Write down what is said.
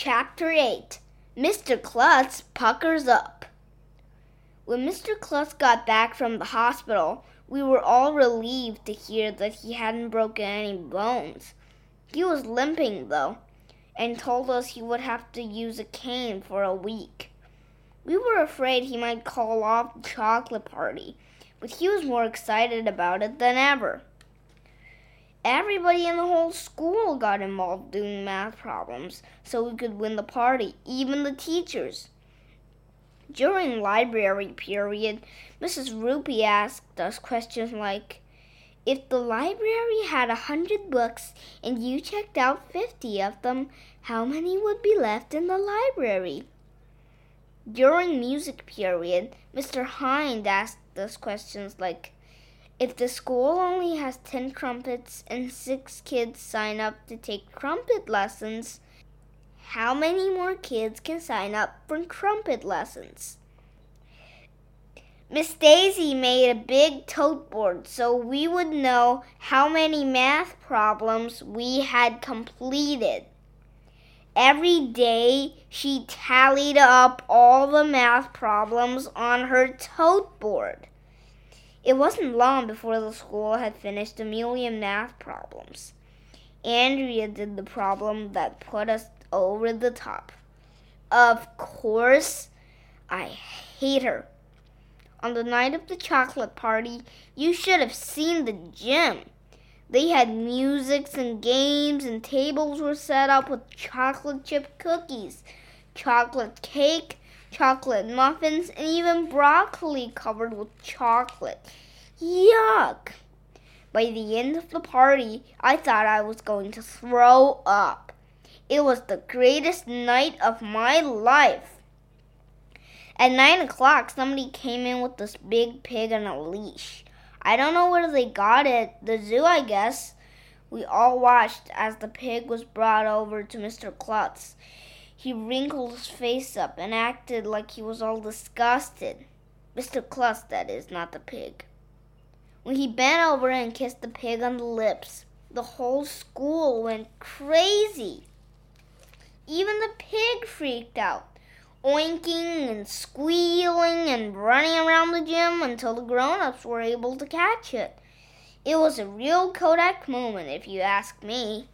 Chapter 8 Mr. Klutz Puckers Up. When Mr. Klutz got back from the hospital, we were all relieved to hear that he hadn't broken any bones. He was limping, though, and told us he would have to use a cane for a week. We were afraid he might call off the chocolate party, but he was more excited about it than ever. Everybody in the whole school got involved doing math problems so we could win the party, even the teachers. During library period, Mrs. Roopy asked us questions like If the library had a hundred books and you checked out fifty of them, how many would be left in the library? During music period, Mr. Hynde asked us questions like if the school only has 10 trumpets and 6 kids sign up to take trumpet lessons, how many more kids can sign up for trumpet lessons? Miss Daisy made a big tote board so we would know how many math problems we had completed. Every day she tallied up all the math problems on her tote board. It wasn't long before the school had finished a million math problems. Andrea did the problem that put us over the top. Of course, I hate her. On the night of the chocolate party, you should have seen the gym. They had musics and games, and tables were set up with chocolate chip cookies, chocolate cake, chocolate muffins, and even broccoli covered with chocolate. Yuck! By the end of the party, I thought I was going to throw up. It was the greatest night of my life. At nine o'clock, somebody came in with this big pig on a leash. I don't know where they got it. The zoo, I guess. We all watched as the pig was brought over to Mr. Klutz. He wrinkled his face up and acted like he was all disgusted. Mr. Klutz, that is, not the pig. When he bent over and kissed the pig on the lips, the whole school went crazy. Even the pig freaked out, oinking and squealing and running around the gym until the grown ups were able to catch it. It was a real Kodak moment, if you ask me.